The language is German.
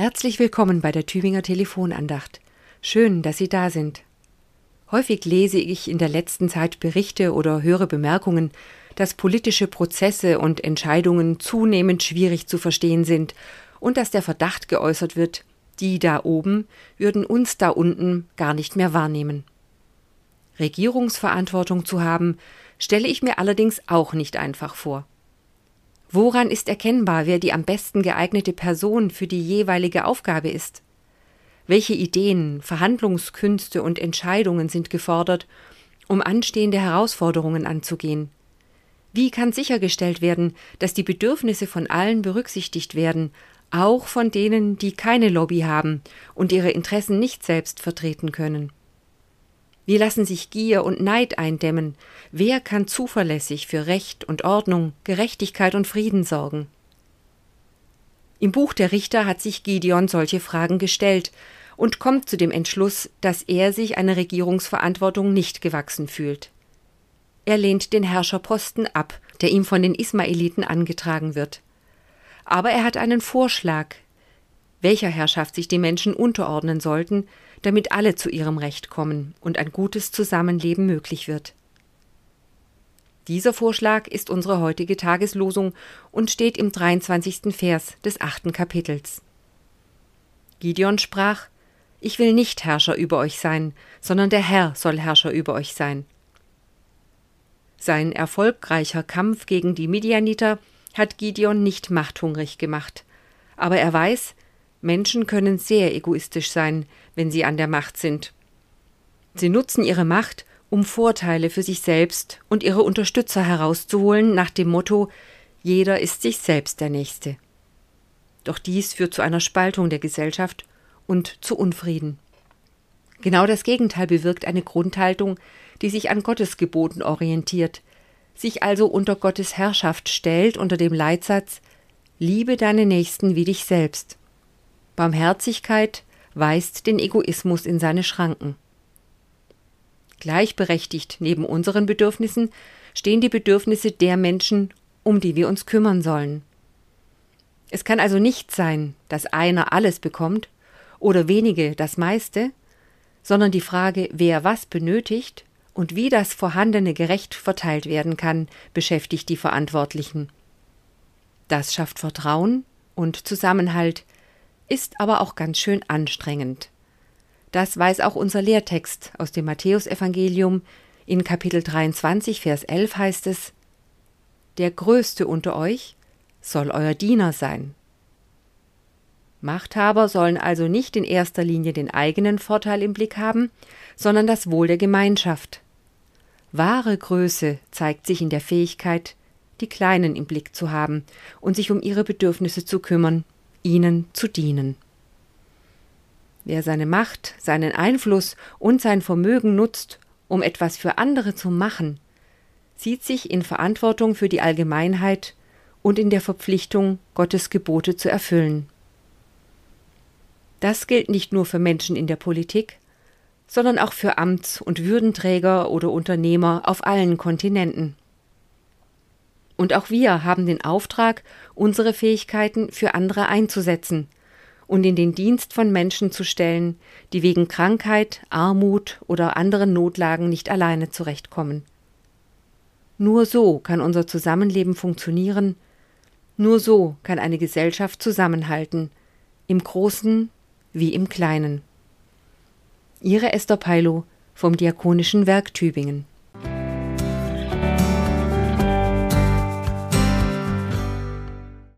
Herzlich willkommen bei der Tübinger Telefonandacht. Schön, dass Sie da sind. Häufig lese ich in der letzten Zeit Berichte oder höre Bemerkungen, dass politische Prozesse und Entscheidungen zunehmend schwierig zu verstehen sind und dass der Verdacht geäußert wird, die da oben würden uns da unten gar nicht mehr wahrnehmen. Regierungsverantwortung zu haben, stelle ich mir allerdings auch nicht einfach vor. Woran ist erkennbar, wer die am besten geeignete Person für die jeweilige Aufgabe ist? Welche Ideen, Verhandlungskünste und Entscheidungen sind gefordert, um anstehende Herausforderungen anzugehen? Wie kann sichergestellt werden, dass die Bedürfnisse von allen berücksichtigt werden, auch von denen, die keine Lobby haben und ihre Interessen nicht selbst vertreten können? Wie lassen sich Gier und Neid eindämmen? Wer kann zuverlässig für Recht und Ordnung, Gerechtigkeit und Frieden sorgen? Im Buch der Richter hat sich Gideon solche Fragen gestellt und kommt zu dem Entschluss, dass er sich einer Regierungsverantwortung nicht gewachsen fühlt. Er lehnt den Herrscherposten ab, der ihm von den Ismaeliten angetragen wird. Aber er hat einen Vorschlag, welcher Herrschaft sich die Menschen unterordnen sollten, damit alle zu ihrem Recht kommen und ein gutes Zusammenleben möglich wird. Dieser Vorschlag ist unsere heutige Tageslosung und steht im 23. Vers des achten Kapitels. Gideon sprach, Ich will nicht Herrscher über euch sein, sondern der Herr soll Herrscher über euch sein. Sein erfolgreicher Kampf gegen die Midianiter hat Gideon nicht machthungrig gemacht, aber er weiß, Menschen können sehr egoistisch sein, wenn sie an der Macht sind. Sie nutzen ihre Macht, um Vorteile für sich selbst und ihre Unterstützer herauszuholen, nach dem Motto Jeder ist sich selbst der Nächste. Doch dies führt zu einer Spaltung der Gesellschaft und zu Unfrieden. Genau das Gegenteil bewirkt eine Grundhaltung, die sich an Gottes Geboten orientiert, sich also unter Gottes Herrschaft stellt unter dem Leitsatz Liebe deine Nächsten wie dich selbst. Barmherzigkeit weist den Egoismus in seine Schranken. Gleichberechtigt neben unseren Bedürfnissen stehen die Bedürfnisse der Menschen, um die wir uns kümmern sollen. Es kann also nicht sein, dass einer alles bekommt oder wenige das meiste, sondern die Frage, wer was benötigt und wie das Vorhandene gerecht verteilt werden kann, beschäftigt die Verantwortlichen. Das schafft Vertrauen und Zusammenhalt, ist aber auch ganz schön anstrengend. Das weiß auch unser Lehrtext aus dem Matthäusevangelium. In Kapitel 23, Vers 11 heißt es: Der Größte unter euch soll euer Diener sein. Machthaber sollen also nicht in erster Linie den eigenen Vorteil im Blick haben, sondern das Wohl der Gemeinschaft. Wahre Größe zeigt sich in der Fähigkeit, die Kleinen im Blick zu haben und sich um ihre Bedürfnisse zu kümmern ihnen zu dienen. Wer seine Macht, seinen Einfluss und sein Vermögen nutzt, um etwas für andere zu machen, sieht sich in Verantwortung für die Allgemeinheit und in der Verpflichtung, Gottes Gebote zu erfüllen. Das gilt nicht nur für Menschen in der Politik, sondern auch für Amts- und Würdenträger oder Unternehmer auf allen Kontinenten. Und auch wir haben den Auftrag, unsere Fähigkeiten für andere einzusetzen und in den Dienst von Menschen zu stellen, die wegen Krankheit, Armut oder anderen Notlagen nicht alleine zurechtkommen. Nur so kann unser Zusammenleben funktionieren, nur so kann eine Gesellschaft zusammenhalten, im Großen wie im Kleinen. Ihre Esther Peilo vom Diakonischen Werk Tübingen